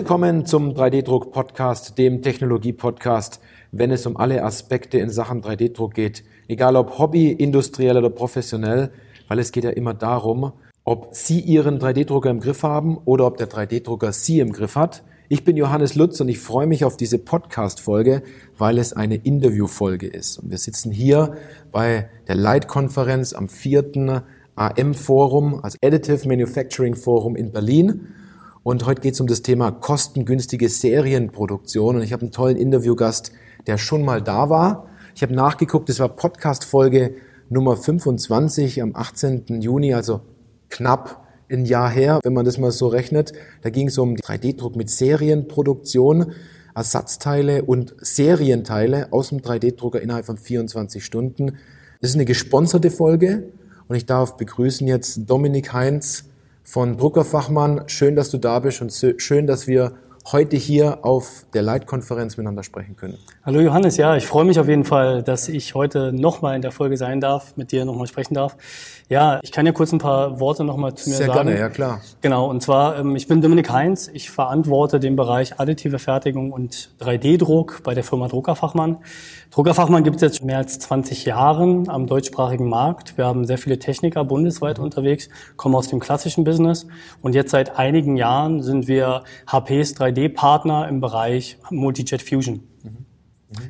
Willkommen zum 3D-Druck-Podcast, dem Technologie-Podcast, wenn es um alle Aspekte in Sachen 3D-Druck geht. Egal ob Hobby, industriell oder professionell, weil es geht ja immer darum, ob Sie Ihren 3D-Drucker im Griff haben oder ob der 3D-Drucker Sie im Griff hat. Ich bin Johannes Lutz und ich freue mich auf diese Podcast-Folge, weil es eine Interview-Folge ist. Und wir sitzen hier bei der Leitkonferenz am vierten AM-Forum, also Additive Manufacturing Forum in Berlin. Und heute geht es um das Thema kostengünstige Serienproduktion. Und ich habe einen tollen Interviewgast, der schon mal da war. Ich habe nachgeguckt, das war Podcast-Folge Nummer 25 am 18. Juni, also knapp ein Jahr her, wenn man das mal so rechnet. Da ging es um 3D-Druck mit Serienproduktion, Ersatzteile und Serienteile aus dem 3D-Drucker innerhalb von 24 Stunden. Das ist eine gesponserte Folge und ich darf begrüßen jetzt Dominik Heinz, von Druckerfachmann. Schön, dass du da bist und schön, dass wir heute hier auf der Leitkonferenz miteinander sprechen können. Hallo Johannes, ja, ich freue mich auf jeden Fall, dass ich heute nochmal in der Folge sein darf, mit dir nochmal sprechen darf. Ja, ich kann ja kurz ein paar Worte nochmal zu mir Sehr sagen. Sehr gerne, ja klar. Genau, und zwar, ähm, ich bin Dominik Heinz, ich verantworte den Bereich additive Fertigung und 3D-Druck bei der Firma Druckerfachmann. Druckerfachmann gibt es jetzt mehr als 20 Jahren am deutschsprachigen Markt. Wir haben sehr viele Techniker bundesweit mhm. unterwegs, kommen aus dem klassischen Business und jetzt seit einigen Jahren sind wir HPs 3D-Partner im Bereich Multijet Fusion.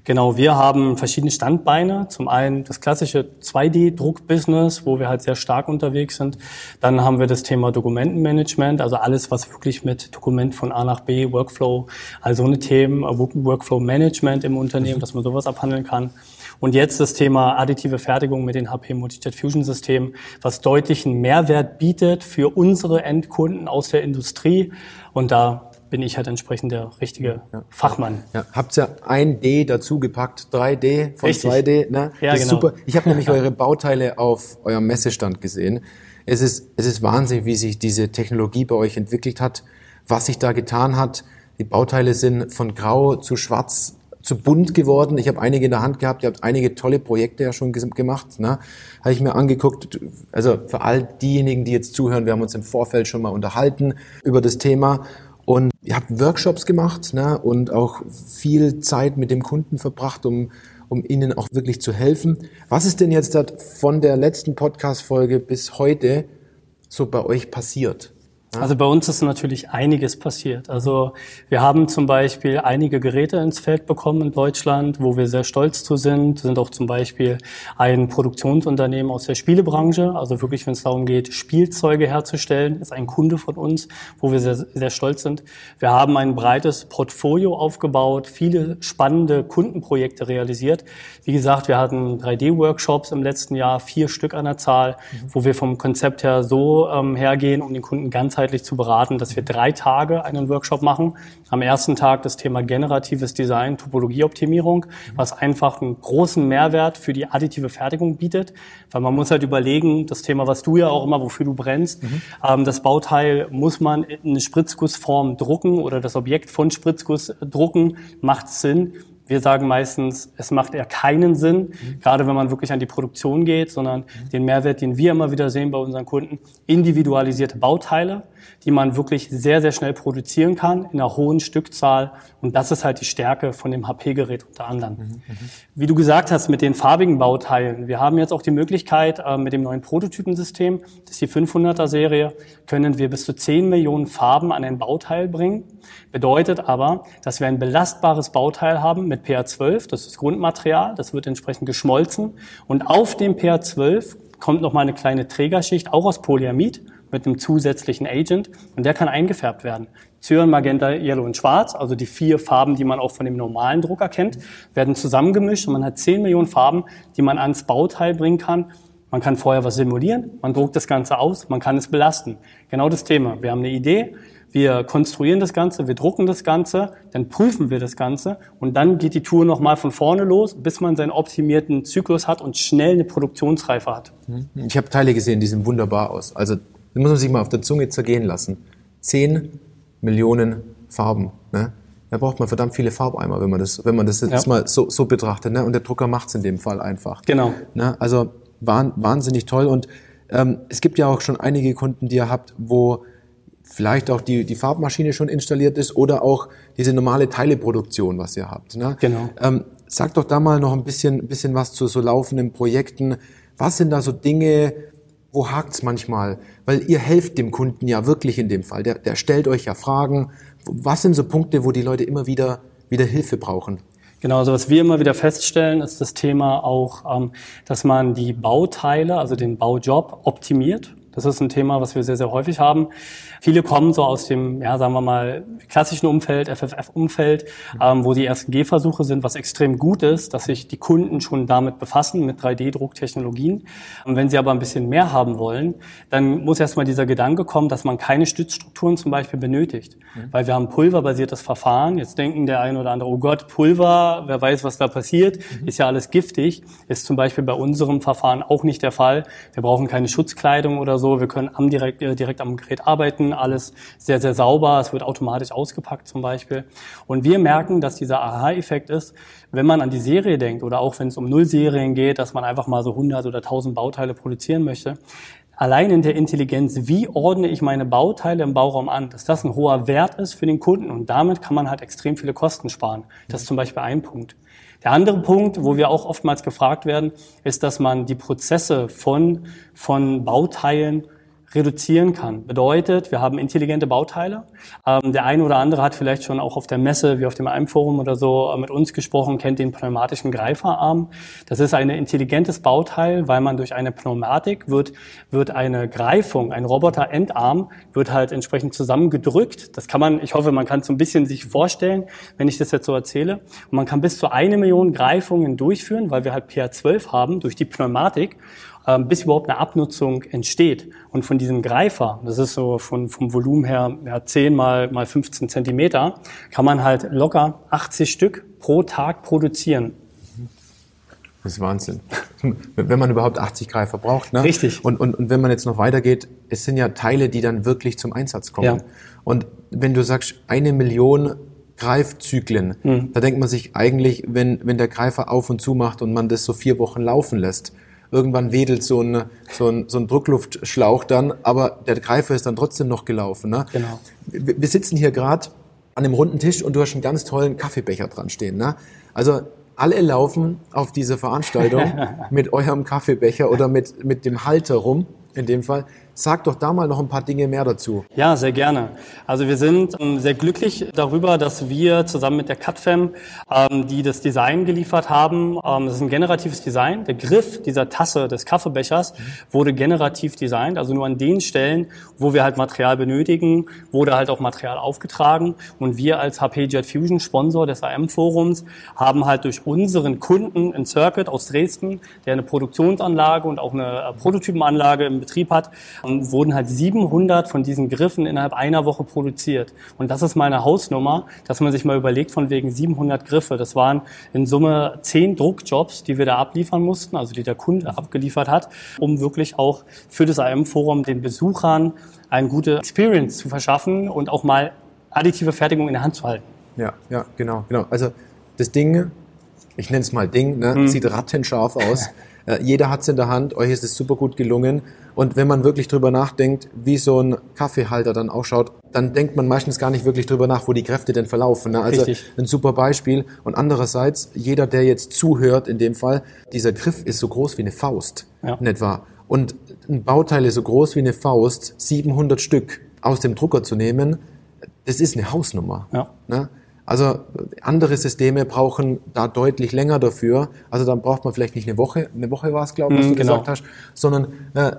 Genau, wir haben verschiedene Standbeine. Zum einen das klassische 2D-Druck-Business, wo wir halt sehr stark unterwegs sind. Dann haben wir das Thema Dokumentenmanagement, also alles, was wirklich mit Dokument von A nach B, Workflow, also eine Themen, Workflow-Management im Unternehmen, dass man sowas abhandeln kann. Und jetzt das Thema additive Fertigung mit den HP Multijet Fusion Systemen, was deutlich einen Mehrwert bietet für unsere Endkunden aus der Industrie. Und da bin ich halt entsprechend der richtige ja. Fachmann. Ja. Habt ihr ein D dazu gepackt, 3D von Richtig. 2D, ne? Ja, das ist genau. super. Ich habe nämlich eure Bauteile auf eurem Messestand gesehen. Es ist, es ist Wahnsinn, wie sich diese Technologie bei euch entwickelt hat, was sich da getan hat. Die Bauteile sind von grau zu schwarz zu bunt geworden. Ich habe einige in der Hand gehabt, ihr habt einige tolle Projekte ja schon gemacht. Ne? Habe ich mir angeguckt. Also für all diejenigen, die jetzt zuhören, wir haben uns im Vorfeld schon mal unterhalten über das Thema. Ihr habt Workshops gemacht ne, und auch viel Zeit mit dem Kunden verbracht, um, um ihnen auch wirklich zu helfen. Was ist denn jetzt von der letzten Podcast-Folge bis heute so bei euch passiert? Also bei uns ist natürlich einiges passiert. Also wir haben zum Beispiel einige Geräte ins Feld bekommen in Deutschland, wo wir sehr stolz zu sind. Wir sind auch zum Beispiel ein Produktionsunternehmen aus der Spielebranche. Also wirklich, wenn es darum geht, Spielzeuge herzustellen, ist ein Kunde von uns, wo wir sehr, sehr stolz sind. Wir haben ein breites Portfolio aufgebaut, viele spannende Kundenprojekte realisiert. Wie gesagt, wir hatten 3D-Workshops im letzten Jahr, vier Stück an der Zahl, mhm. wo wir vom Konzept her so ähm, hergehen, um den Kunden ganz ganzheitlich zu beraten, dass wir drei Tage einen Workshop machen. Am ersten Tag das Thema generatives Design, Topologieoptimierung, was einfach einen großen Mehrwert für die additive Fertigung bietet. Weil man muss halt überlegen, das Thema, was du ja auch immer, wofür du brennst, mhm. ähm, das Bauteil muss man in eine Spritzgussform drucken oder das Objekt von Spritzguss drucken, macht Sinn. Wir sagen meistens, es macht eher keinen Sinn, mhm. gerade wenn man wirklich an die Produktion geht, sondern mhm. den Mehrwert, den wir immer wieder sehen bei unseren Kunden, individualisierte Bauteile, die man wirklich sehr, sehr schnell produzieren kann in einer hohen Stückzahl. Und das ist halt die Stärke von dem HP-Gerät unter anderem. Mhm, mhm. Wie du gesagt hast, mit den farbigen Bauteilen. Wir haben jetzt auch die Möglichkeit, äh, mit dem neuen Prototypensystem, das ist die 500er Serie, können wir bis zu 10 Millionen Farben an ein Bauteil bringen. Bedeutet aber, dass wir ein belastbares Bauteil haben mit PA12, das ist Grundmaterial, das wird entsprechend geschmolzen. Und auf dem PA12 kommt noch mal eine kleine Trägerschicht, auch aus Polyamid, mit einem zusätzlichen Agent und der kann eingefärbt werden. Cyan, Magenta, Yellow und Schwarz, also die vier Farben, die man auch von dem normalen Drucker kennt, werden zusammengemischt und man hat 10 Millionen Farben, die man ans Bauteil bringen kann. Man kann vorher was simulieren, man druckt das Ganze aus, man kann es belasten. Genau das Thema. Wir haben eine Idee, wir konstruieren das Ganze, wir drucken das Ganze, dann prüfen wir das Ganze und dann geht die Tour nochmal von vorne los, bis man seinen optimierten Zyklus hat und schnell eine Produktionsreife hat. Ich habe Teile gesehen, die sehen wunderbar aus. Also das muss man sich mal auf der Zunge zergehen lassen. Zehn Millionen Farben. Ne? Da braucht man verdammt viele Farbeimer, wenn man das, wenn man das jetzt ja. mal so, so betrachtet. Ne? Und der Drucker macht es in dem Fall einfach. Genau. Ne? Also wahnsinnig toll. Und ähm, es gibt ja auch schon einige Kunden, die ihr habt, wo vielleicht auch die, die Farbmaschine schon installiert ist oder auch diese normale Teileproduktion, was ihr habt. Ne? Genau. Ähm, sag doch da mal noch ein bisschen, bisschen was zu so laufenden Projekten. Was sind da so Dinge, wo hakt's manchmal? Weil ihr helft dem Kunden ja wirklich in dem Fall. Der, der stellt euch ja Fragen. Was sind so Punkte, wo die Leute immer wieder, wieder Hilfe brauchen? Genau, also was wir immer wieder feststellen, ist das Thema auch, ähm, dass man die Bauteile, also den Baujob optimiert. Das ist ein Thema, was wir sehr, sehr häufig haben. Viele kommen so aus dem, ja, sagen wir mal, klassischen Umfeld, FFF-Umfeld, ähm, wo die ersten Gehversuche sind, was extrem gut ist, dass sich die Kunden schon damit befassen, mit 3D-Drucktechnologien. Und wenn sie aber ein bisschen mehr haben wollen, dann muss erstmal dieser Gedanke kommen, dass man keine Stützstrukturen zum Beispiel benötigt. Mhm. Weil wir haben pulverbasiertes Verfahren. Jetzt denken der eine oder andere, oh Gott, Pulver, wer weiß, was da passiert, mhm. ist ja alles giftig. Ist zum Beispiel bei unserem Verfahren auch nicht der Fall. Wir brauchen keine Schutzkleidung oder so. Wir können am direkt, äh, direkt am Gerät arbeiten, alles sehr, sehr sauber. Es wird automatisch ausgepackt zum Beispiel. Und wir merken, dass dieser Aha-Effekt ist, wenn man an die Serie denkt oder auch wenn es um Nullserien geht, dass man einfach mal so 100 oder 1000 Bauteile produzieren möchte, allein in der Intelligenz, wie ordne ich meine Bauteile im Bauraum an, dass das ein hoher Wert ist für den Kunden und damit kann man halt extrem viele Kosten sparen. Das ist zum Beispiel ein Punkt. Der andere Punkt, wo wir auch oftmals gefragt werden, ist, dass man die Prozesse von, von Bauteilen reduzieren kann. Bedeutet, wir haben intelligente Bauteile. Ähm, der eine oder andere hat vielleicht schon auch auf der Messe, wie auf dem AIM-Forum oder so, äh, mit uns gesprochen, kennt den pneumatischen Greiferarm. Das ist ein intelligentes Bauteil, weil man durch eine Pneumatik wird, wird eine Greifung, ein Roboter-Endarm, wird halt entsprechend zusammengedrückt. Das kann man, ich hoffe, man kann es so ein bisschen sich vorstellen, wenn ich das jetzt so erzähle. Und man kann bis zu eine Million Greifungen durchführen, weil wir halt PA12 haben durch die Pneumatik. Ähm, bis überhaupt eine Abnutzung entsteht. Und von diesem Greifer, das ist so von, vom Volumen her ja, 10 mal, mal 15 Zentimeter, kann man halt locker 80 Stück pro Tag produzieren. Das ist Wahnsinn. Wenn man überhaupt 80 Greifer braucht. Ne? Richtig. Und, und, und wenn man jetzt noch weitergeht, es sind ja Teile, die dann wirklich zum Einsatz kommen. Ja. Und wenn du sagst, eine Million Greifzyklen, hm. da denkt man sich eigentlich, wenn, wenn der Greifer auf und zu macht und man das so vier Wochen laufen lässt, irgendwann wedelt so ein, so ein, so ein Druckluftschlauch dann, aber der Greifer ist dann trotzdem noch gelaufen. Ne? Genau. Wir, wir sitzen hier gerade an einem runden Tisch und du hast einen ganz tollen Kaffeebecher dran stehen. Ne? Also alle laufen auf diese Veranstaltung mit eurem Kaffeebecher oder mit, mit dem Halter rum, in dem Fall. Sag doch da mal noch ein paar Dinge mehr dazu. Ja, sehr gerne. Also wir sind ähm, sehr glücklich darüber, dass wir zusammen mit der CutFam, ähm, die das Design geliefert haben, ähm, das ist ein generatives Design. Der Griff dieser Tasse des Kaffeebechers wurde generativ designt, also nur an den Stellen, wo wir halt Material benötigen, wurde halt auch Material aufgetragen. Und wir als HP Jet Fusion, Sponsor des AM-Forums, haben halt durch unseren Kunden in Circuit aus Dresden, der eine Produktionsanlage und auch eine äh, Prototypenanlage im Betrieb hat, wurden halt 700 von diesen Griffen innerhalb einer Woche produziert. Und das ist meine Hausnummer, dass man sich mal überlegt, von wegen 700 Griffe. Das waren in Summe zehn Druckjobs, die wir da abliefern mussten, also die der Kunde abgeliefert hat, um wirklich auch für das AM-Forum den Besuchern eine gute Experience zu verschaffen und auch mal additive Fertigung in der Hand zu halten. Ja, ja, genau, genau. Also das Ding, ich nenne es mal Ding, ne, hm. sieht rattenscharf aus. Äh, jeder hat es in der Hand, euch ist es super gut gelungen. Und wenn man wirklich drüber nachdenkt, wie so ein Kaffeehalter dann ausschaut, dann denkt man meistens gar nicht wirklich drüber nach, wo die Kräfte denn verlaufen. Ne? Also Richtig. ein super Beispiel. Und andererseits, jeder, der jetzt zuhört, in dem Fall, dieser Griff ist so groß wie eine Faust, ja. in etwa. Und ein Bauteil ist so groß wie eine Faust, 700 Stück aus dem Drucker zu nehmen, das ist eine Hausnummer. Ja. Ne? Also andere Systeme brauchen da deutlich länger dafür. Also dann braucht man vielleicht nicht eine Woche, eine Woche war es, glaube ich, was mhm, du genau. gesagt hast, sondern äh,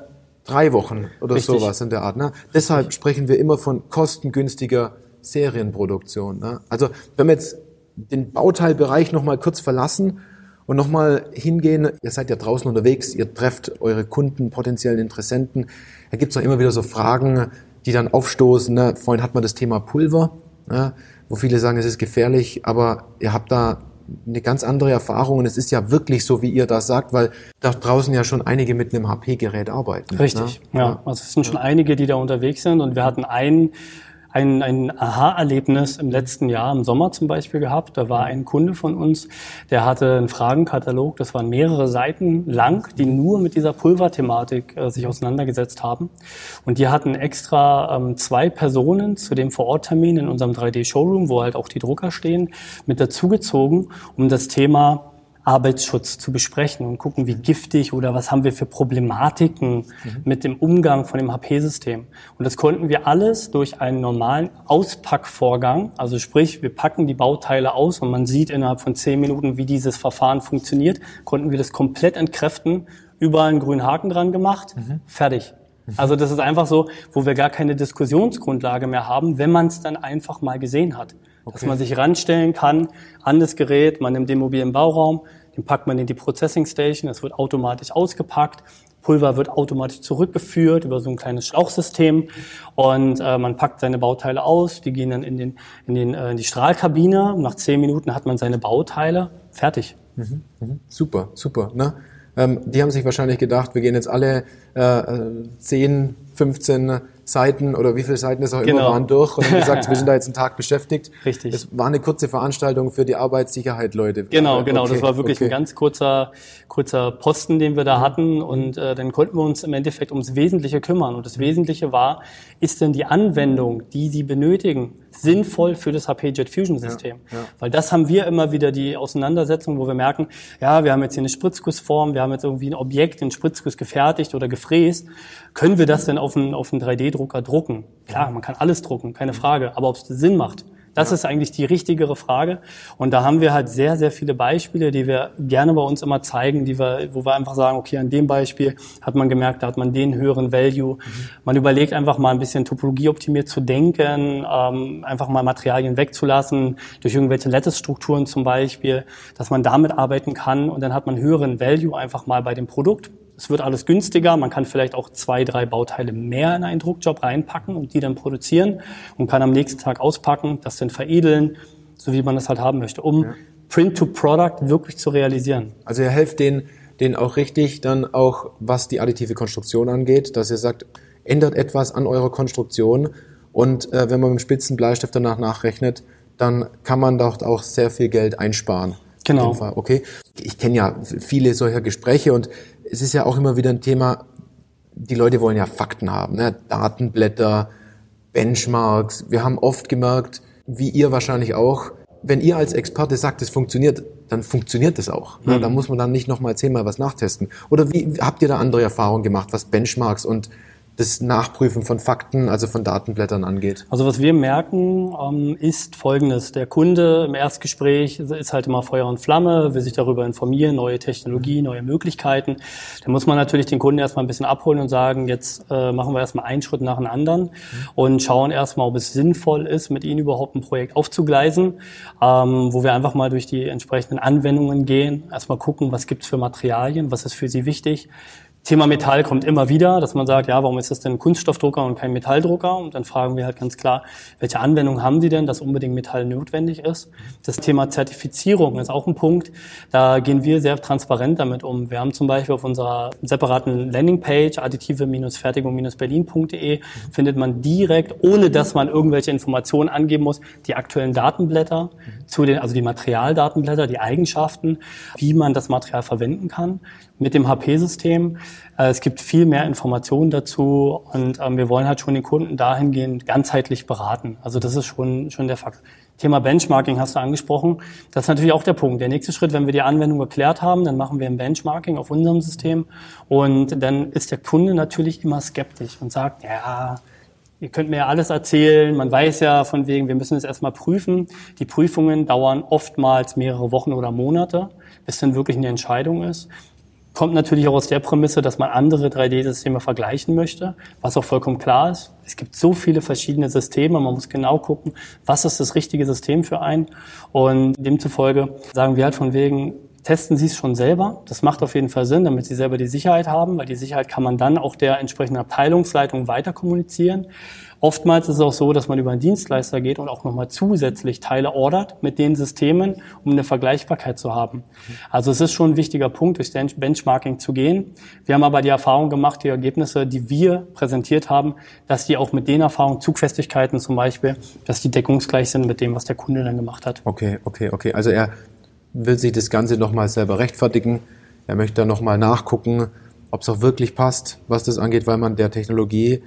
drei Wochen oder Richtig. sowas in der Art. Ne? Deshalb Richtig. sprechen wir immer von kostengünstiger Serienproduktion. Ne? Also wenn wir jetzt den Bauteilbereich nochmal kurz verlassen und nochmal hingehen, ihr seid ja draußen unterwegs, ihr trefft eure Kunden, potenziellen Interessenten, da gibt's es immer wieder so Fragen, die dann aufstoßen. Ne? Vorhin hat man das Thema Pulver. Ne? Wo viele sagen, es ist gefährlich, aber ihr habt da eine ganz andere Erfahrung und es ist ja wirklich so, wie ihr das sagt, weil da draußen ja schon einige mit einem HP-Gerät arbeiten. Richtig, ne? ja. Also es sind schon einige, die da unterwegs sind und wir hatten einen ein, ein Aha-Erlebnis im letzten Jahr, im Sommer zum Beispiel gehabt. Da war ein Kunde von uns, der hatte einen Fragenkatalog, das waren mehrere Seiten lang, die nur mit dieser Pulverthematik äh, sich auseinandergesetzt haben. Und die hatten extra ähm, zwei Personen zu dem Vororttermin in unserem 3D-Showroom, wo halt auch die Drucker stehen, mit dazugezogen, um das Thema Arbeitsschutz zu besprechen und gucken, wie giftig oder was haben wir für Problematiken mhm. mit dem Umgang von dem HP-System. Und das konnten wir alles durch einen normalen Auspackvorgang, also sprich, wir packen die Bauteile aus und man sieht innerhalb von zehn Minuten, wie dieses Verfahren funktioniert, konnten wir das komplett entkräften, überall einen grünen Haken dran gemacht, mhm. fertig. Mhm. Also das ist einfach so, wo wir gar keine Diskussionsgrundlage mehr haben, wenn man es dann einfach mal gesehen hat. Okay. Dass man sich ranstellen kann an das Gerät, man nimmt den mobilen Bauraum, den packt man in die Processing Station, es wird automatisch ausgepackt, Pulver wird automatisch zurückgeführt über so ein kleines Schlauchsystem und äh, man packt seine Bauteile aus, die gehen dann in, den, in, den, äh, in die Strahlkabine. Nach zehn Minuten hat man seine Bauteile fertig. Mhm, mh. Super, super. Ne? Ähm, die haben sich wahrscheinlich gedacht, wir gehen jetzt alle äh, 10, 15 Seiten oder wie viele Seiten es auch genau. immer waren durch und haben gesagt, wir sind da jetzt einen Tag beschäftigt. Richtig. Es war eine kurze Veranstaltung für die Arbeitssicherheit, Leute. Genau, genau. Okay. Das war wirklich okay. ein ganz kurzer, kurzer Posten, den wir da mhm. hatten und äh, dann konnten wir uns im Endeffekt ums Wesentliche kümmern. Und das Wesentliche war, ist denn die Anwendung, die Sie benötigen, sinnvoll für das HP Jet Fusion System? Ja, ja. Weil das haben wir immer wieder die Auseinandersetzung, wo wir merken, ja, wir haben jetzt hier eine Spritzgussform, wir haben jetzt irgendwie ein Objekt in Spritzguss gefertigt oder gefräst. Können wir das denn auf einen, auf einen 3D-Drucker drucken? Klar, man kann alles drucken, keine Frage. Aber ob es Sinn macht, das ja. ist eigentlich die richtigere Frage. Und da haben wir halt sehr, sehr viele Beispiele, die wir gerne bei uns immer zeigen, die wir, wo wir einfach sagen, okay, an dem Beispiel hat man gemerkt, da hat man den höheren Value. Mhm. Man überlegt einfach mal ein bisschen topologieoptimiert zu denken, ähm, einfach mal Materialien wegzulassen, durch irgendwelche Lattice-Strukturen zum Beispiel, dass man damit arbeiten kann und dann hat man höheren Value einfach mal bei dem Produkt. Es wird alles günstiger. Man kann vielleicht auch zwei, drei Bauteile mehr in einen Druckjob reinpacken und die dann produzieren und kann am nächsten Tag auspacken, das dann veredeln, so wie man das halt haben möchte, um ja. Print-to-Product wirklich zu realisieren. Also ihr helft denen, denen auch richtig dann auch, was die additive Konstruktion angeht, dass ihr sagt, ändert etwas an eurer Konstruktion und äh, wenn man mit dem spitzen Bleistift danach nachrechnet, dann kann man dort auch sehr viel Geld einsparen. Genau. Okay. Ich kenne ja viele solcher Gespräche und es ist ja auch immer wieder ein Thema, die Leute wollen ja Fakten haben, ne? Datenblätter, Benchmarks. Wir haben oft gemerkt, wie ihr wahrscheinlich auch, wenn ihr als Experte sagt, es funktioniert, dann funktioniert es auch. Ne? Mhm. Da muss man dann nicht nochmal zehnmal was nachtesten. Oder wie habt ihr da andere Erfahrungen gemacht, was Benchmarks und das Nachprüfen von Fakten, also von Datenblättern angeht? Also was wir merken, ähm, ist Folgendes. Der Kunde im Erstgespräch ist halt immer Feuer und Flamme, will sich darüber informieren, neue Technologie, neue Möglichkeiten. Da muss man natürlich den Kunden erstmal ein bisschen abholen und sagen, jetzt äh, machen wir erstmal einen Schritt nach dem anderen und schauen erstmal, ob es sinnvoll ist, mit Ihnen überhaupt ein Projekt aufzugleisen, ähm, wo wir einfach mal durch die entsprechenden Anwendungen gehen, erstmal gucken, was gibt es für Materialien, was ist für Sie wichtig, Thema Metall kommt immer wieder, dass man sagt, ja, warum ist das denn ein Kunststoffdrucker und kein Metalldrucker? Und dann fragen wir halt ganz klar, welche Anwendung haben Sie denn, dass unbedingt Metall notwendig ist? Das Thema Zertifizierung ist auch ein Punkt. Da gehen wir sehr transparent damit um. Wir haben zum Beispiel auf unserer separaten Landingpage additive-fertigung-berlin.de findet man direkt, ohne dass man irgendwelche Informationen angeben muss, die aktuellen Datenblätter zu den, also die Materialdatenblätter, die Eigenschaften, wie man das Material verwenden kann mit dem HP-System. Äh, es gibt viel mehr Informationen dazu und ähm, wir wollen halt schon den Kunden dahingehend ganzheitlich beraten. Also das ist schon, schon der Fakt. Thema Benchmarking hast du angesprochen. Das ist natürlich auch der Punkt. Der nächste Schritt, wenn wir die Anwendung geklärt haben, dann machen wir ein Benchmarking auf unserem System und dann ist der Kunde natürlich immer skeptisch und sagt, ja, ihr könnt mir ja alles erzählen, man weiß ja von wegen, wir müssen es erstmal prüfen. Die Prüfungen dauern oftmals mehrere Wochen oder Monate, bis dann wirklich eine Entscheidung ist. Kommt natürlich auch aus der Prämisse, dass man andere 3D-Systeme vergleichen möchte, was auch vollkommen klar ist. Es gibt so viele verschiedene Systeme, man muss genau gucken, was ist das richtige System für einen. Und demzufolge sagen wir halt von wegen, testen Sie es schon selber. Das macht auf jeden Fall Sinn, damit Sie selber die Sicherheit haben, weil die Sicherheit kann man dann auch der entsprechenden Abteilungsleitung weiter kommunizieren. Oftmals ist es auch so, dass man über einen Dienstleister geht und auch nochmal zusätzlich Teile ordert mit den Systemen, um eine Vergleichbarkeit zu haben. Also es ist schon ein wichtiger Punkt, durch Benchmarking zu gehen. Wir haben aber die Erfahrung gemacht, die Ergebnisse, die wir präsentiert haben, dass die auch mit den Erfahrungen, Zugfestigkeiten zum Beispiel, dass die deckungsgleich sind mit dem, was der Kunde dann gemacht hat. Okay, okay, okay. Also er will sich das Ganze nochmal selber rechtfertigen. Er möchte da nochmal nachgucken, ob es auch wirklich passt, was das angeht, weil man der Technologie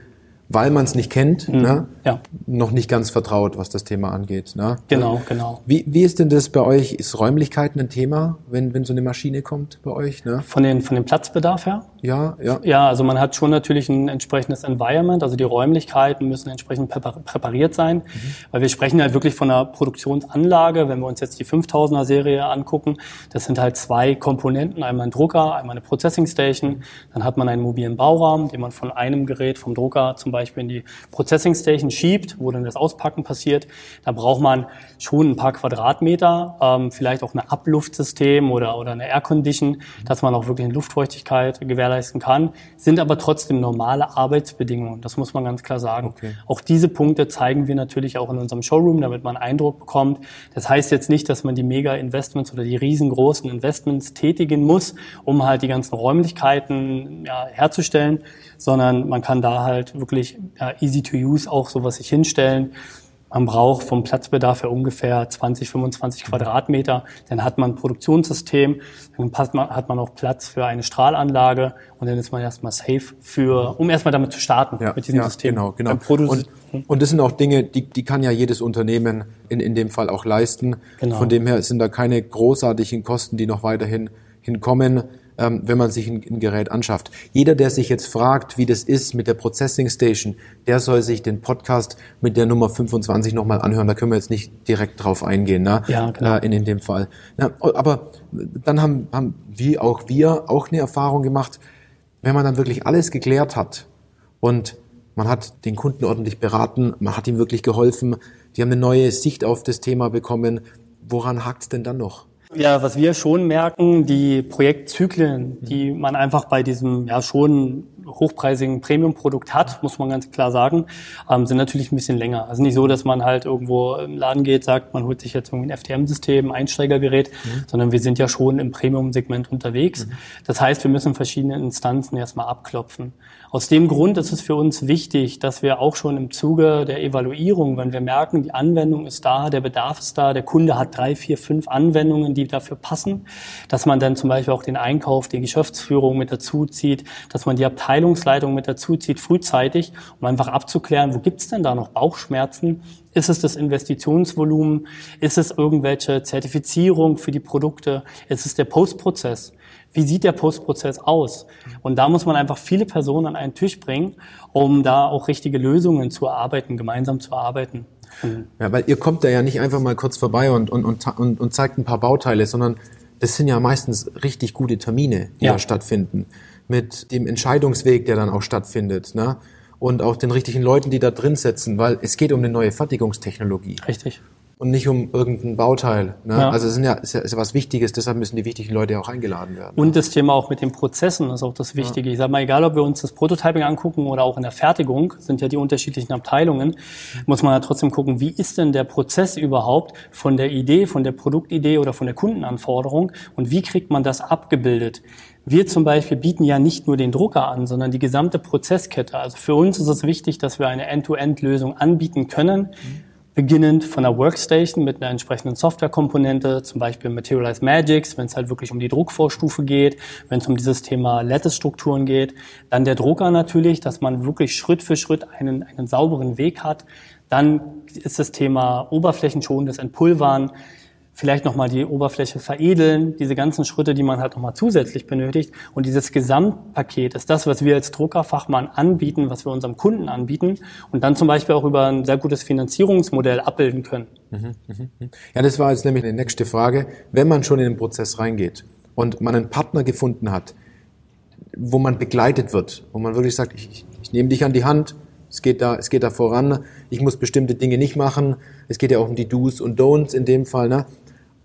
weil man es nicht kennt, mhm. ne, ja. noch nicht ganz vertraut, was das Thema angeht. Ne? Genau, genau. Wie, wie ist denn das bei euch? Ist Räumlichkeiten ein Thema, wenn, wenn so eine Maschine kommt bei euch? Ne? Von, den, von dem Platzbedarf her? Ja, ja. Ja, also man hat schon natürlich ein entsprechendes Environment, also die Räumlichkeiten müssen entsprechend präpariert sein, mhm. weil wir sprechen halt wirklich von einer Produktionsanlage. Wenn wir uns jetzt die 5000er Serie angucken, das sind halt zwei Komponenten, einmal ein Drucker, einmal eine Processing Station, dann hat man einen mobilen Bauraum, den man von einem Gerät vom Drucker zum Beispiel in die Processing Station schiebt, wo dann das Auspacken passiert. Da braucht man schon ein paar Quadratmeter, ähm, vielleicht auch ein Abluftsystem oder, oder eine Air Condition, dass man auch wirklich eine Luftfeuchtigkeit gewährleisten kann, sind aber trotzdem normale Arbeitsbedingungen. Das muss man ganz klar sagen. Okay. Auch diese Punkte zeigen wir natürlich auch in unserem Showroom, damit man einen Eindruck bekommt. Das heißt jetzt nicht, dass man die Mega-Investments oder die riesengroßen Investments tätigen muss, um halt die ganzen Räumlichkeiten ja, herzustellen, sondern man kann da halt wirklich ja, easy to use auch sowas sich hinstellen. Man braucht vom Platzbedarf her ungefähr 20, 25 Quadratmeter. Dann hat man ein Produktionssystem, dann man, hat man auch Platz für eine Strahlanlage und dann ist man erstmal safe für, um erstmal damit zu starten ja, mit diesem ja, System. Genau, genau. Und, und das sind auch Dinge, die, die kann ja jedes Unternehmen in, in dem Fall auch leisten. Genau. Von dem her sind da keine großartigen Kosten, die noch weiterhin hinkommen ähm, wenn man sich ein, ein, Gerät anschafft. Jeder, der sich jetzt fragt, wie das ist mit der Processing Station, der soll sich den Podcast mit der Nummer 25 nochmal anhören. Da können wir jetzt nicht direkt drauf eingehen, ne? ja, genau. Äh, in, in dem Fall. Ja, aber dann haben, haben wie auch wir auch eine Erfahrung gemacht, wenn man dann wirklich alles geklärt hat und man hat den Kunden ordentlich beraten, man hat ihm wirklich geholfen, die haben eine neue Sicht auf das Thema bekommen. Woran hakt es denn dann noch? Ja, was wir schon merken, die Projektzyklen, die man einfach bei diesem ja schon hochpreisigen Premium-Produkt hat, muss man ganz klar sagen, ähm, sind natürlich ein bisschen länger. Also nicht so, dass man halt irgendwo im Laden geht, sagt, man holt sich jetzt irgendwie ein FTM-System, ein Einsteigergerät, mhm. sondern wir sind ja schon im Premium-Segment unterwegs. Mhm. Das heißt, wir müssen verschiedene Instanzen erstmal abklopfen. Aus dem Grund ist es für uns wichtig, dass wir auch schon im Zuge der Evaluierung, wenn wir merken, die Anwendung ist da, der Bedarf ist da, der Kunde hat drei, vier, fünf Anwendungen, die dafür passen, dass man dann zum Beispiel auch den Einkauf, die Geschäftsführung mit dazu zieht, dass man die Abteilung Abteilungsleitung mit dazu zieht, frühzeitig, um einfach abzuklären, wo gibt's denn da noch Bauchschmerzen? Ist es das Investitionsvolumen? Ist es irgendwelche Zertifizierung für die Produkte? Ist es der Postprozess? Wie sieht der Postprozess aus? Und da muss man einfach viele Personen an einen Tisch bringen, um da auch richtige Lösungen zu erarbeiten, gemeinsam zu erarbeiten. Ja, weil ihr kommt da ja nicht einfach mal kurz vorbei und, und, und, und zeigt ein paar Bauteile, sondern das sind ja meistens richtig gute Termine, die ja. da stattfinden mit dem Entscheidungsweg, der dann auch stattfindet. Ne? Und auch den richtigen Leuten, die da drin sitzen, weil es geht um eine neue Fertigungstechnologie. Richtig. Und nicht um irgendein Bauteil. Ne? Ja. Also es ist ja, ist, ja, ist ja was Wichtiges, deshalb müssen die wichtigen Leute auch eingeladen werden. Und das Thema auch mit den Prozessen ist auch das Wichtige. Ja. Ich sage mal, egal ob wir uns das Prototyping angucken oder auch in der Fertigung, sind ja die unterschiedlichen Abteilungen, muss man ja trotzdem gucken, wie ist denn der Prozess überhaupt von der Idee, von der Produktidee oder von der Kundenanforderung und wie kriegt man das abgebildet? Wir zum Beispiel bieten ja nicht nur den Drucker an, sondern die gesamte Prozesskette. Also für uns ist es wichtig, dass wir eine End-to-End-Lösung anbieten können, mhm. beginnend von der Workstation mit einer entsprechenden Softwarekomponente, zum Beispiel Materialize Magics, wenn es halt wirklich um die Druckvorstufe geht, wenn es um dieses Thema Lattice-Strukturen geht. Dann der Drucker natürlich, dass man wirklich Schritt für Schritt einen, einen sauberen Weg hat. Dann ist das Thema oberflächenschonendes Entpulvern vielleicht nochmal die Oberfläche veredeln, diese ganzen Schritte, die man halt nochmal zusätzlich benötigt. Und dieses Gesamtpaket ist das, was wir als Druckerfachmann anbieten, was wir unserem Kunden anbieten und dann zum Beispiel auch über ein sehr gutes Finanzierungsmodell abbilden können. Mhm, mhm, mhm. Ja, das war jetzt nämlich die nächste Frage. Wenn man schon in den Prozess reingeht und man einen Partner gefunden hat, wo man begleitet wird, wo man wirklich sagt, ich, ich, ich nehme dich an die Hand, es geht da, es geht da voran, ich muss bestimmte Dinge nicht machen, es geht ja auch um die Do's und Don'ts in dem Fall, ne?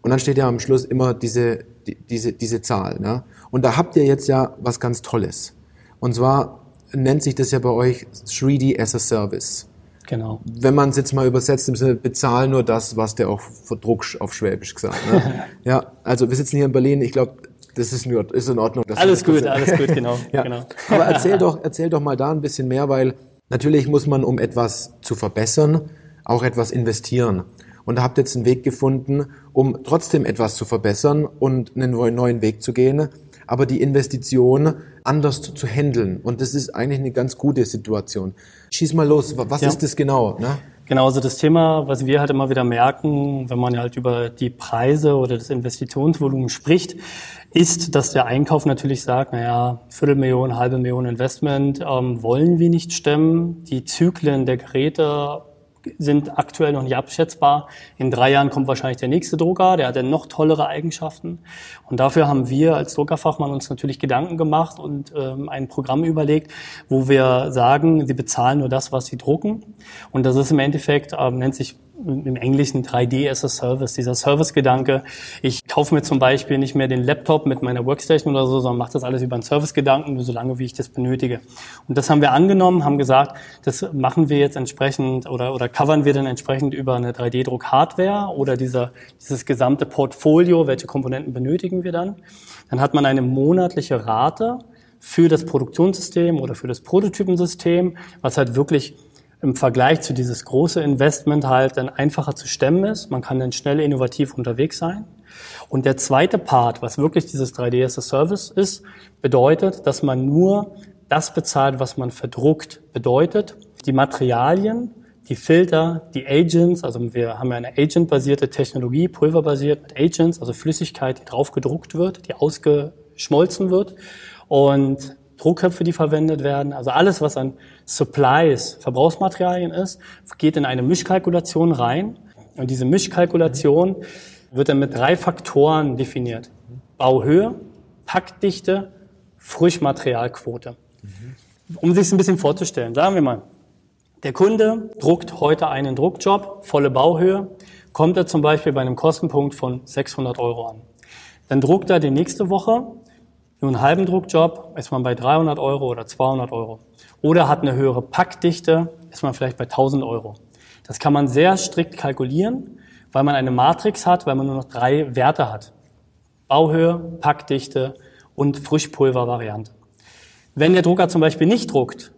Und dann steht ja am Schluss immer diese, die, diese, diese Zahl. Ne? Und da habt ihr jetzt ja was ganz Tolles. Und zwar nennt sich das ja bei euch 3D as a Service. Genau. Wenn man es jetzt mal übersetzt, im Sinne, bezahl nur das, was der auch verdruckst auf Schwäbisch gesagt. Ne? ja, also wir sitzen hier in Berlin, ich glaube, das ist, nur, ist in Ordnung. alles gut, alles gut, genau, ja. genau. Aber erzähl doch, erzähl doch mal da ein bisschen mehr, weil natürlich muss man, um etwas zu verbessern, auch etwas investieren. Und da habt ihr jetzt einen Weg gefunden, um trotzdem etwas zu verbessern und einen neuen Weg zu gehen, aber die Investition anders zu handeln. Und das ist eigentlich eine ganz gute Situation. Schieß mal los, was ja. ist das genau? Ne? Genau, also das Thema, was wir halt immer wieder merken, wenn man halt über die Preise oder das Investitionsvolumen spricht, ist, dass der Einkauf natürlich sagt, naja, Viertelmillion, halbe Million Investment ähm, wollen wir nicht stemmen. Die Zyklen der Geräte sind aktuell noch nicht abschätzbar. In drei Jahren kommt wahrscheinlich der nächste Drucker, der hat dann noch tollere Eigenschaften. Und dafür haben wir als Druckerfachmann uns natürlich Gedanken gemacht und ähm, ein Programm überlegt, wo wir sagen, sie bezahlen nur das, was sie drucken. Und das ist im Endeffekt, ähm, nennt sich im Englischen 3D as a Service, dieser Service-Gedanke. Ich kaufe mir zum Beispiel nicht mehr den Laptop mit meiner Workstation oder so, sondern mache das alles über einen Service-Gedanken, so lange, wie ich das benötige. Und das haben wir angenommen, haben gesagt, das machen wir jetzt entsprechend oder, oder covern wir dann entsprechend über eine 3D-Druck-Hardware oder dieser, dieses gesamte Portfolio, welche Komponenten benötigen wir dann. Dann hat man eine monatliche Rate für das Produktionssystem oder für das Prototypensystem, was halt wirklich im Vergleich zu dieses große Investment halt dann einfacher zu stemmen ist. Man kann dann schnell innovativ unterwegs sein. Und der zweite Part, was wirklich dieses 3D as a Service ist, bedeutet, dass man nur das bezahlt, was man verdruckt. Bedeutet, die Materialien, die Filter, die Agents, also wir haben ja eine agentbasierte Technologie, pulverbasiert mit Agents, also Flüssigkeit, die drauf gedruckt wird, die ausgeschmolzen wird. Und Druckköpfe, die verwendet werden. Also alles, was an Supplies, Verbrauchsmaterialien ist, geht in eine Mischkalkulation rein. Und diese Mischkalkulation wird dann mit drei Faktoren definiert. Bauhöhe, Packdichte, Frischmaterialquote. Um sich ein bisschen vorzustellen, sagen wir mal, der Kunde druckt heute einen Druckjob, volle Bauhöhe, kommt er zum Beispiel bei einem Kostenpunkt von 600 Euro an. Dann druckt er die nächste Woche nur einen halben Druckjob ist man bei 300 Euro oder 200 Euro. Oder hat eine höhere Packdichte, ist man vielleicht bei 1000 Euro. Das kann man sehr strikt kalkulieren, weil man eine Matrix hat, weil man nur noch drei Werte hat. Bauhöhe, Packdichte und Frischpulvervariante. Wenn der Drucker zum Beispiel nicht druckt,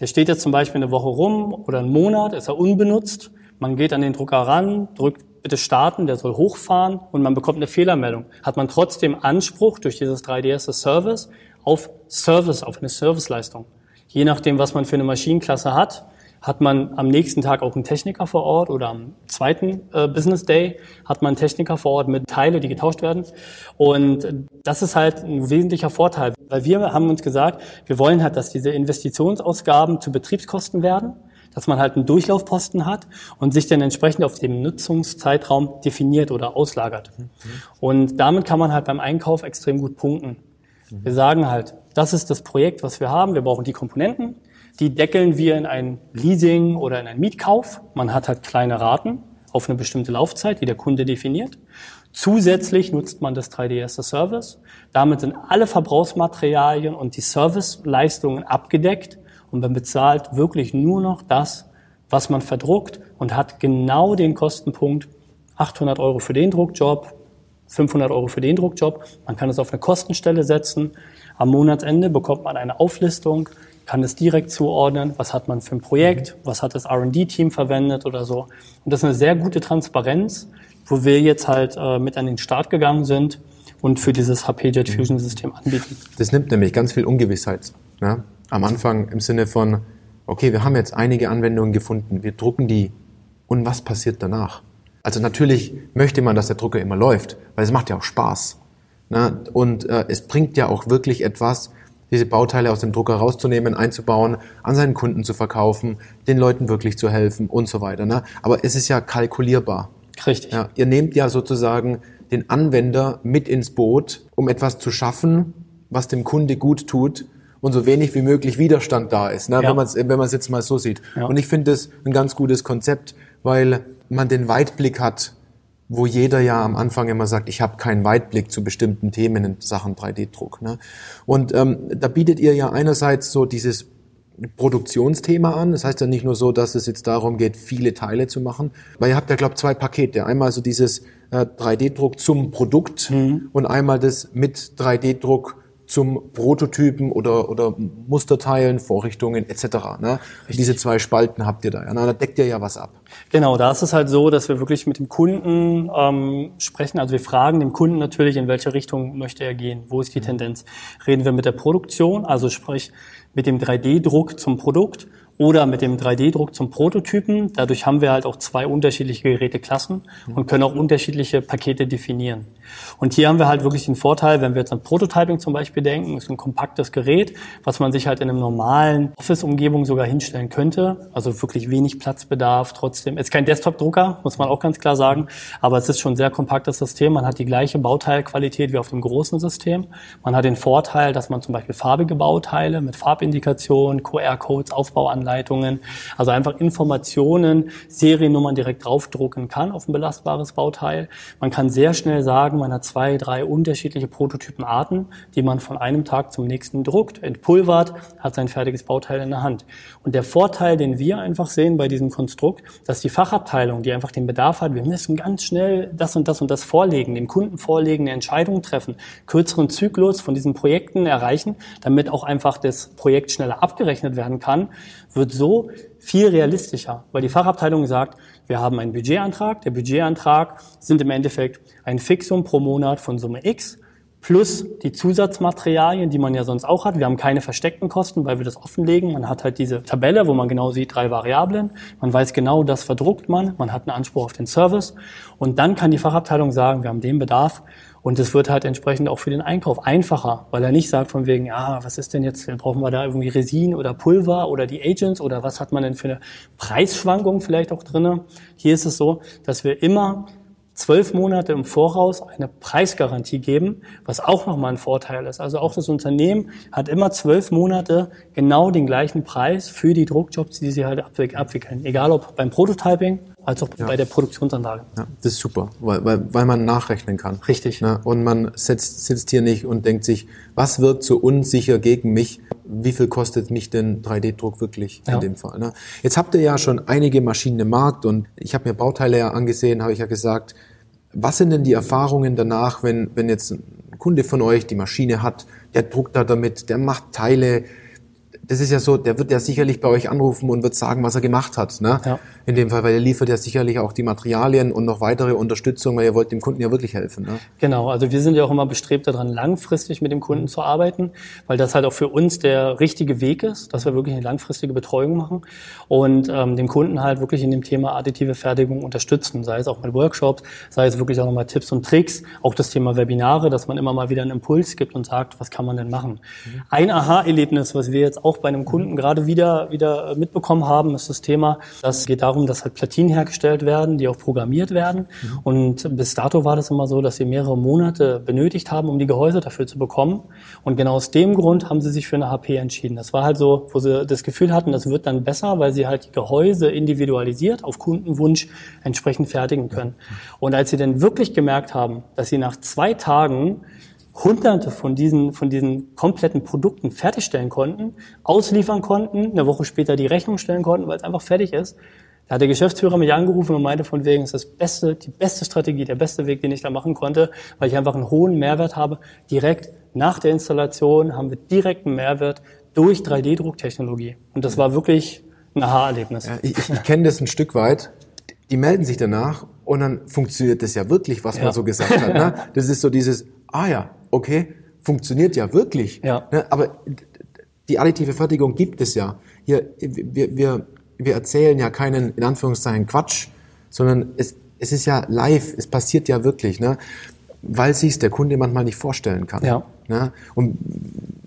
der steht jetzt zum Beispiel eine Woche rum oder einen Monat, ist er unbenutzt, man geht an den Drucker ran, drückt bitte starten, der soll hochfahren und man bekommt eine Fehlermeldung. Hat man trotzdem Anspruch durch dieses 3DS Service auf Service, auf eine Serviceleistung. Je nachdem, was man für eine Maschinenklasse hat, hat man am nächsten Tag auch einen Techniker vor Ort oder am zweiten äh, Business Day hat man einen Techniker vor Ort mit Teile, die getauscht werden. Und das ist halt ein wesentlicher Vorteil, weil wir haben uns gesagt, wir wollen halt, dass diese Investitionsausgaben zu Betriebskosten werden dass man halt einen Durchlaufposten hat und sich dann entsprechend auf dem Nutzungszeitraum definiert oder auslagert. Mhm. Und damit kann man halt beim Einkauf extrem gut punkten. Wir sagen halt, das ist das Projekt, was wir haben. Wir brauchen die Komponenten. Die deckeln wir in ein Leasing oder in einen Mietkauf. Man hat halt kleine Raten auf eine bestimmte Laufzeit, die der Kunde definiert. Zusätzlich nutzt man das 3DS Service. Damit sind alle Verbrauchsmaterialien und die Serviceleistungen abgedeckt und man bezahlt wirklich nur noch das, was man verdruckt und hat genau den Kostenpunkt 800 Euro für den Druckjob, 500 Euro für den Druckjob. Man kann es auf eine Kostenstelle setzen. Am Monatsende bekommt man eine Auflistung, kann es direkt zuordnen, was hat man für ein Projekt, was hat das R&D-Team verwendet oder so. Und das ist eine sehr gute Transparenz, wo wir jetzt halt äh, mit an den Start gegangen sind und für dieses HP Jet Fusion System anbieten. Das nimmt nämlich ganz viel Ungewissheit. Ne? am Anfang im Sinne von, okay, wir haben jetzt einige Anwendungen gefunden, wir drucken die und was passiert danach? Also natürlich möchte man, dass der Drucker immer läuft, weil es macht ja auch Spaß. Ne? Und äh, es bringt ja auch wirklich etwas, diese Bauteile aus dem Drucker rauszunehmen, einzubauen, an seinen Kunden zu verkaufen, den Leuten wirklich zu helfen und so weiter. Ne? Aber es ist ja kalkulierbar. Richtig. Ja, ihr nehmt ja sozusagen den Anwender mit ins Boot, um etwas zu schaffen, was dem Kunde gut tut und so wenig wie möglich Widerstand da ist, ne? ja. wenn man es wenn man's jetzt mal so sieht. Ja. Und ich finde das ein ganz gutes Konzept, weil man den Weitblick hat, wo jeder ja am Anfang immer sagt, ich habe keinen Weitblick zu bestimmten Themen in Sachen 3D-Druck. Ne? Und ähm, da bietet ihr ja einerseits so dieses Produktionsthema an. Das heißt ja nicht nur so, dass es jetzt darum geht, viele Teile zu machen, weil ihr habt ja, glaube zwei Pakete. Einmal so dieses äh, 3D-Druck zum Produkt mhm. und einmal das mit 3D-Druck zum Prototypen oder, oder Musterteilen, Vorrichtungen etc. Ne? Diese zwei Spalten habt ihr da. Ja? Na, da deckt ihr ja was ab. Genau, da ist es halt so, dass wir wirklich mit dem Kunden ähm, sprechen. Also wir fragen dem Kunden natürlich, in welche Richtung möchte er gehen, wo ist die mhm. Tendenz. Reden wir mit der Produktion, also sprich mit dem 3D-Druck zum Produkt oder mit dem 3D-Druck zum Prototypen. Dadurch haben wir halt auch zwei unterschiedliche Geräteklassen und können auch unterschiedliche Pakete definieren. Und hier haben wir halt wirklich den Vorteil, wenn wir jetzt an Prototyping zum Beispiel denken, ist ein kompaktes Gerät, was man sich halt in einem normalen Office-Umgebung sogar hinstellen könnte. Also wirklich wenig Platzbedarf trotzdem. Ist kein Desktop-Drucker, muss man auch ganz klar sagen, aber es ist schon ein sehr kompaktes System. Man hat die gleiche Bauteilqualität wie auf dem großen System. Man hat den Vorteil, dass man zum Beispiel farbige Bauteile mit Farbindikationen, QR-Codes, Aufbauanleitungen, also einfach Informationen, Seriennummern direkt draufdrucken kann auf ein belastbares Bauteil. Man kann sehr schnell sagen, sagen, man hat zwei, drei unterschiedliche Prototypenarten, die man von einem Tag zum nächsten druckt, entpulvert, hat sein fertiges Bauteil in der Hand. Und der Vorteil, den wir einfach sehen bei diesem Konstrukt, dass die Fachabteilung, die einfach den Bedarf hat, wir müssen ganz schnell das und das und das vorlegen, dem Kunden vorlegen, eine Entscheidung treffen, kürzeren Zyklus von diesen Projekten erreichen, damit auch einfach das Projekt schneller abgerechnet werden kann, wird so viel realistischer, weil die Fachabteilung sagt, wir haben einen Budgetantrag. Der Budgetantrag sind im Endeffekt ein Fixum pro Monat von Summe X plus die Zusatzmaterialien, die man ja sonst auch hat. Wir haben keine versteckten Kosten, weil wir das offenlegen. Man hat halt diese Tabelle, wo man genau sieht, drei Variablen. Man weiß genau, das verdruckt man. Man hat einen Anspruch auf den Service. Und dann kann die Fachabteilung sagen, wir haben den Bedarf. Und es wird halt entsprechend auch für den Einkauf einfacher, weil er nicht sagt von wegen, ja, was ist denn jetzt, brauchen wir da irgendwie Resin oder Pulver oder die Agents oder was hat man denn für eine Preisschwankung vielleicht auch drinne? Hier ist es so, dass wir immer zwölf Monate im Voraus eine Preisgarantie geben, was auch nochmal ein Vorteil ist. Also auch das Unternehmen hat immer zwölf Monate genau den gleichen Preis für die Druckjobs, die sie halt abwickeln. Egal ob beim Prototyping als auch ja. bei der Produktionsanlage. Ja, das ist super, weil, weil, weil man nachrechnen kann. Richtig. Ne? Und man setzt, sitzt hier nicht und denkt sich, was wird so unsicher gegen mich? Wie viel kostet mich denn 3D-Druck wirklich ja. in dem Fall? Ne? Jetzt habt ihr ja schon einige Maschinen im Markt und ich habe mir Bauteile ja angesehen, habe ich ja gesagt, was sind denn die Erfahrungen danach, wenn, wenn jetzt ein Kunde von euch die Maschine hat, der druckt da damit, der macht Teile, das ist ja so, der wird ja sicherlich bei euch anrufen und wird sagen, was er gemacht hat. Ne? Ja. In dem Fall, weil er liefert ja sicherlich auch die Materialien und noch weitere Unterstützung, weil ihr wollt dem Kunden ja wirklich helfen. Ne? Genau, also wir sind ja auch immer bestrebt daran, langfristig mit dem Kunden zu arbeiten, weil das halt auch für uns der richtige Weg ist, dass wir wirklich eine langfristige Betreuung machen und ähm, dem Kunden halt wirklich in dem Thema additive Fertigung unterstützen, sei es auch mit Workshops, sei es wirklich auch nochmal Tipps und Tricks, auch das Thema Webinare, dass man immer mal wieder einen Impuls gibt und sagt, was kann man denn machen. Mhm. Ein Aha-Erlebnis, was wir jetzt auch bei einem Kunden gerade wieder, wieder mitbekommen haben, ist das Thema, das geht darum, dass halt Platinen hergestellt werden, die auch programmiert werden. Mhm. Und bis dato war das immer so, dass sie mehrere Monate benötigt haben, um die Gehäuse dafür zu bekommen. Und genau aus dem Grund haben sie sich für eine HP entschieden. Das war halt so, wo sie das Gefühl hatten, das wird dann besser, weil sie halt die Gehäuse individualisiert auf Kundenwunsch entsprechend fertigen können. Und als sie dann wirklich gemerkt haben, dass sie nach zwei Tagen hunderte von diesen, von diesen kompletten Produkten fertigstellen konnten, ausliefern konnten, eine Woche später die Rechnung stellen konnten, weil es einfach fertig ist. Da hat der Geschäftsführer mich angerufen und meinte von wegen, es ist das beste, die beste Strategie, der beste Weg, den ich da machen konnte, weil ich einfach einen hohen Mehrwert habe. Direkt nach der Installation haben wir direkten Mehrwert durch 3D-Drucktechnologie. Und das war wirklich ein Aha-Erlebnis. Ja, ich ich kenne das ein Stück weit. Die melden sich danach und dann funktioniert das ja wirklich, was ja. man so gesagt hat. Ne? Das ist so dieses, ah ja, okay, funktioniert ja wirklich. Ja. Ne? Aber die additive Fertigung gibt es ja. Hier, wir, wir, wir erzählen ja keinen, in Anführungszeichen, Quatsch, sondern es, es ist ja live, es passiert ja wirklich, ne? weil sich der Kunde manchmal nicht vorstellen kann. Ja. Ne? Und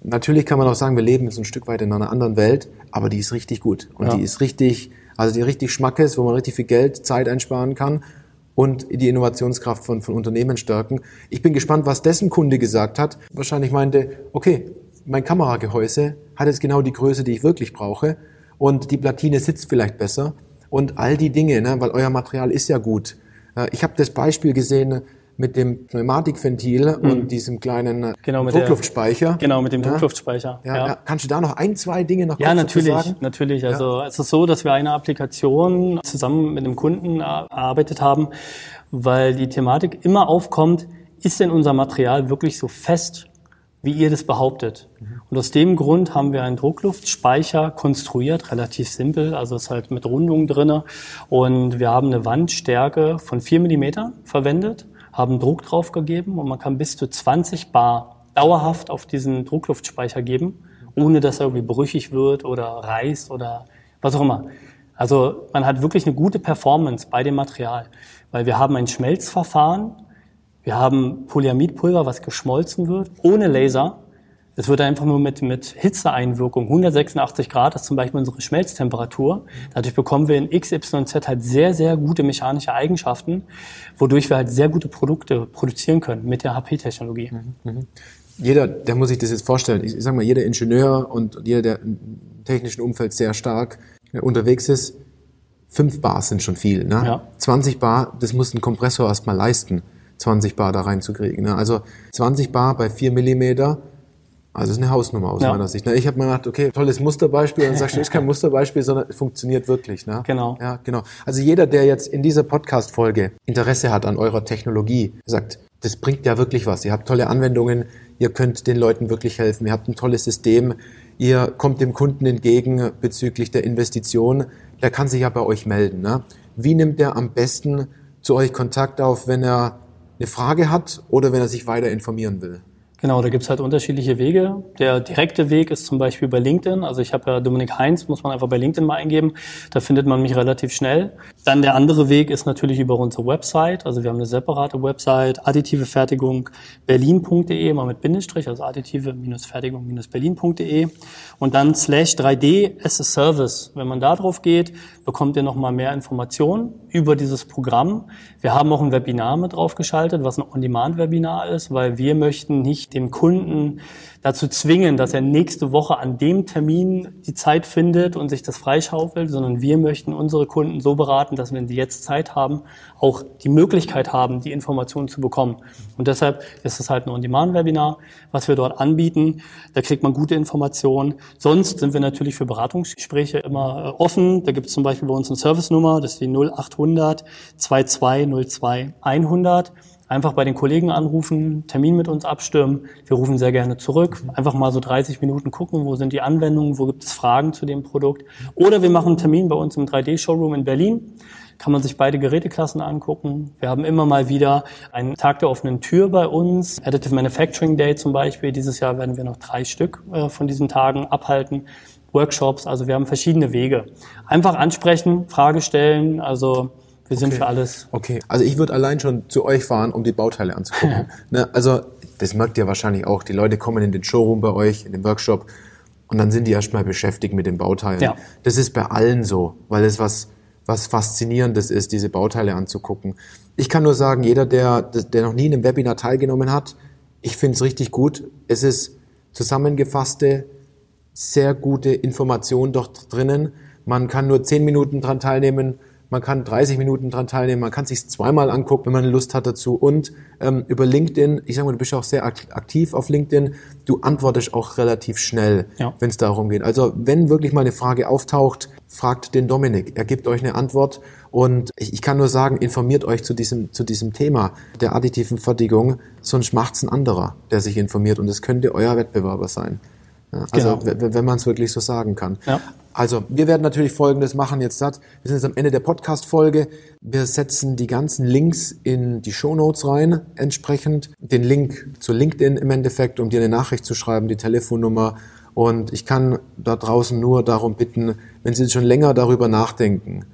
natürlich kann man auch sagen, wir leben jetzt ein Stück weit in einer anderen Welt, aber die ist richtig gut. Und ja. die ist richtig, also die richtig Schmackes, wo man richtig viel Geld, Zeit einsparen kann und die Innovationskraft von, von Unternehmen stärken. Ich bin gespannt, was dessen Kunde gesagt hat. Wahrscheinlich meinte, okay, mein Kameragehäuse hat jetzt genau die Größe, die ich wirklich brauche und die Platine sitzt vielleicht besser und all die Dinge, ne, weil euer Material ist ja gut. Äh, ich habe das Beispiel gesehen mit dem Pneumatikventil mhm. und diesem kleinen genau, Druckluftspeicher. Der, genau, mit dem ja. Druckluftspeicher. Ja, ja. Kannst du da noch ein, zwei Dinge noch Ja, natürlich, sagen? natürlich. Also es ist so, dass wir eine Applikation zusammen mit einem Kunden erarbeitet haben, weil die Thematik immer aufkommt, ist denn unser Material wirklich so fest, wie ihr das behauptet? Mhm. Und aus dem Grund haben wir einen Druckluftspeicher konstruiert, relativ simpel, also ist halt mit Rundung drinne und wir haben eine Wandstärke von vier Millimeter verwendet haben Druck drauf gegeben und man kann bis zu 20 Bar dauerhaft auf diesen Druckluftspeicher geben, ohne dass er irgendwie brüchig wird oder reißt oder was auch immer. Also man hat wirklich eine gute Performance bei dem Material, weil wir haben ein Schmelzverfahren, wir haben Polyamidpulver, was geschmolzen wird, ohne Laser. Es wird einfach nur mit, mit Hitzeeinwirkung, 186 Grad ist zum Beispiel unsere Schmelztemperatur. Dadurch bekommen wir in XYZ halt sehr, sehr gute mechanische Eigenschaften, wodurch wir halt sehr gute Produkte produzieren können mit der HP-Technologie. Mhm, mhm. Jeder, der muss sich das jetzt vorstellen. Ich sag mal, jeder Ingenieur und jeder, der im technischen Umfeld sehr stark äh, unterwegs ist, fünf Bar sind schon viel. Ne? Ja. 20 Bar, das muss ein Kompressor erstmal leisten, 20 Bar da reinzukriegen. Ne? Also 20 Bar bei 4 Millimeter also das ist eine Hausnummer aus ja. meiner Sicht. Ne? Ich habe mir gedacht, okay, tolles Musterbeispiel. Und dann sagst du, ist kein Musterbeispiel, sondern es funktioniert wirklich. Ne? Genau. Ja, genau. Also jeder, der jetzt in dieser Podcast-Folge Interesse hat an eurer Technologie, sagt, das bringt ja wirklich was. Ihr habt tolle Anwendungen, ihr könnt den Leuten wirklich helfen, ihr habt ein tolles System, ihr kommt dem Kunden entgegen bezüglich der Investition, der kann sich ja bei euch melden. Ne? Wie nimmt er am besten zu euch Kontakt auf, wenn er eine Frage hat oder wenn er sich weiter informieren will? Genau, da gibt's halt unterschiedliche Wege. Der direkte Weg ist zum Beispiel bei LinkedIn. Also ich habe ja Dominik Heinz, muss man einfach bei LinkedIn mal eingeben. Da findet man mich relativ schnell. Dann der andere Weg ist natürlich über unsere Website. Also wir haben eine separate Website, additive Fertigung berlin.de, mal mit Bindestrich, also additive-fertigung-berlin.de. Und dann slash 3D as a Service. Wenn man da drauf geht, bekommt ihr nochmal mehr Informationen über dieses Programm. Wir haben auch ein Webinar mit draufgeschaltet, was ein On-Demand-Webinar ist, weil wir möchten nicht dem Kunden dazu zwingen, dass er nächste Woche an dem Termin die Zeit findet und sich das freischaufelt, sondern wir möchten unsere Kunden so beraten, dass wenn sie jetzt Zeit haben, auch die Möglichkeit haben, die Informationen zu bekommen. Und deshalb ist es halt ein On-Demand-Webinar, was wir dort anbieten. Da kriegt man gute Informationen. Sonst sind wir natürlich für Beratungsgespräche immer äh, offen. Da gibt es zum Beispiel bei uns eine Service-Nummer, das ist die 0800 2202 100 einfach bei den Kollegen anrufen, Termin mit uns abstimmen. Wir rufen sehr gerne zurück. Einfach mal so 30 Minuten gucken, wo sind die Anwendungen, wo gibt es Fragen zu dem Produkt. Oder wir machen einen Termin bei uns im 3D-Showroom in Berlin. Kann man sich beide Geräteklassen angucken. Wir haben immer mal wieder einen Tag der offenen Tür bei uns. Additive Manufacturing Day zum Beispiel. Dieses Jahr werden wir noch drei Stück äh, von diesen Tagen abhalten. Workshops, also wir haben verschiedene Wege. Einfach ansprechen, Frage stellen, also wir sind okay. für alles. Okay, also ich würde allein schon zu euch fahren, um die Bauteile anzugucken. ne? Also das merkt ihr wahrscheinlich auch. Die Leute kommen in den Showroom bei euch, in den Workshop und dann sind die erstmal beschäftigt mit den Bauteilen. Ja. Das ist bei allen so, weil es was, was Faszinierendes ist, diese Bauteile anzugucken. Ich kann nur sagen, jeder, der, der noch nie in einem Webinar teilgenommen hat, ich finde es richtig gut. Es ist zusammengefasste, sehr gute Information dort drinnen. Man kann nur zehn Minuten dran teilnehmen man kann 30 Minuten dran teilnehmen, man kann sich zweimal angucken, wenn man Lust hat dazu. Und ähm, über LinkedIn, ich sage mal, du bist auch sehr aktiv auf LinkedIn, du antwortest auch relativ schnell, ja. wenn es darum geht. Also wenn wirklich mal eine Frage auftaucht, fragt den Dominik. Er gibt euch eine Antwort und ich, ich kann nur sagen, informiert euch zu diesem, zu diesem Thema der additiven Fertigung, sonst macht's ein anderer, der sich informiert und es könnte euer Wettbewerber sein. Ja, also genau. wenn man es wirklich so sagen kann. Ja. Also wir werden natürlich Folgendes machen jetzt. Wir sind jetzt am Ende der Podcast-Folge. Wir setzen die ganzen Links in die Show Notes rein, entsprechend den Link zu LinkedIn im Endeffekt, um dir eine Nachricht zu schreiben, die Telefonnummer. Und ich kann da draußen nur darum bitten, wenn Sie schon länger darüber nachdenken,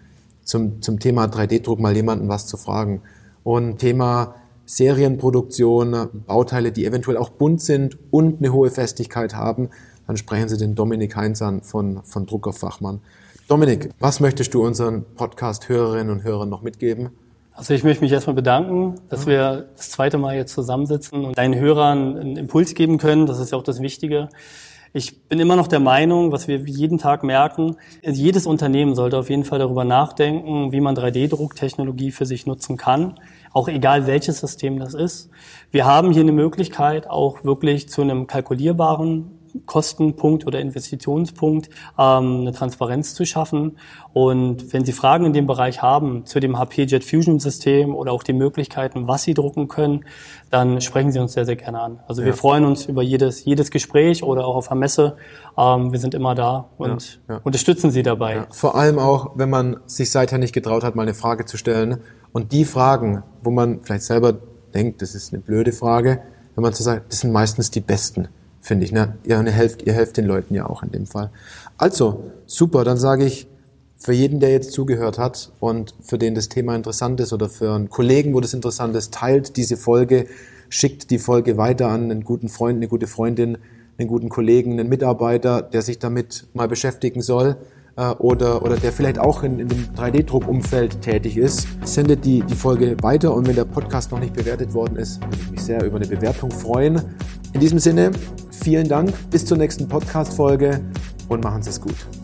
zum, zum Thema 3D-Druck mal jemanden was zu fragen. Und Thema Serienproduktion, Bauteile, die eventuell auch bunt sind und eine hohe Festigkeit haben, dann sprechen Sie den Dominik Heinz an von, von Druckerfachmann. Dominik, was möchtest du unseren Podcast-Hörerinnen und Hörern noch mitgeben? Also ich möchte mich erstmal bedanken, dass wir das zweite Mal jetzt zusammensitzen und deinen Hörern einen Impuls geben können. Das ist ja auch das Wichtige. Ich bin immer noch der Meinung, was wir jeden Tag merken, jedes Unternehmen sollte auf jeden Fall darüber nachdenken, wie man 3D-Drucktechnologie für sich nutzen kann, auch egal welches System das ist. Wir haben hier eine Möglichkeit, auch wirklich zu einem kalkulierbaren Kostenpunkt oder Investitionspunkt ähm, eine Transparenz zu schaffen. Und wenn Sie Fragen in dem Bereich haben zu dem HP Jet Fusion System oder auch die Möglichkeiten, was Sie drucken können, dann sprechen Sie uns sehr, sehr gerne an. Also ja. wir freuen uns über jedes, jedes Gespräch oder auch auf der Messe. Ähm, wir sind immer da und ja, ja. unterstützen Sie dabei. Vor allem auch, wenn man sich seither nicht getraut hat, mal eine Frage zu stellen. Und die Fragen, wo man vielleicht selber denkt, das ist eine blöde Frage, wenn man so sagt, das sind meistens die besten finde ich. Ne? Ihr, helft, ihr helft den Leuten ja auch in dem Fall. Also, super, dann sage ich, für jeden, der jetzt zugehört hat und für den das Thema interessant ist oder für einen Kollegen, wo das interessant ist, teilt diese Folge, schickt die Folge weiter an einen guten Freund, eine gute Freundin, einen guten Kollegen, einen Mitarbeiter, der sich damit mal beschäftigen soll äh, oder, oder der vielleicht auch in, in dem 3D-Druckumfeld tätig ist, sendet die, die Folge weiter und wenn der Podcast noch nicht bewertet worden ist, würde ich mich sehr über eine Bewertung freuen. In diesem Sinne, vielen Dank, bis zur nächsten Podcast-Folge und machen Sie es gut.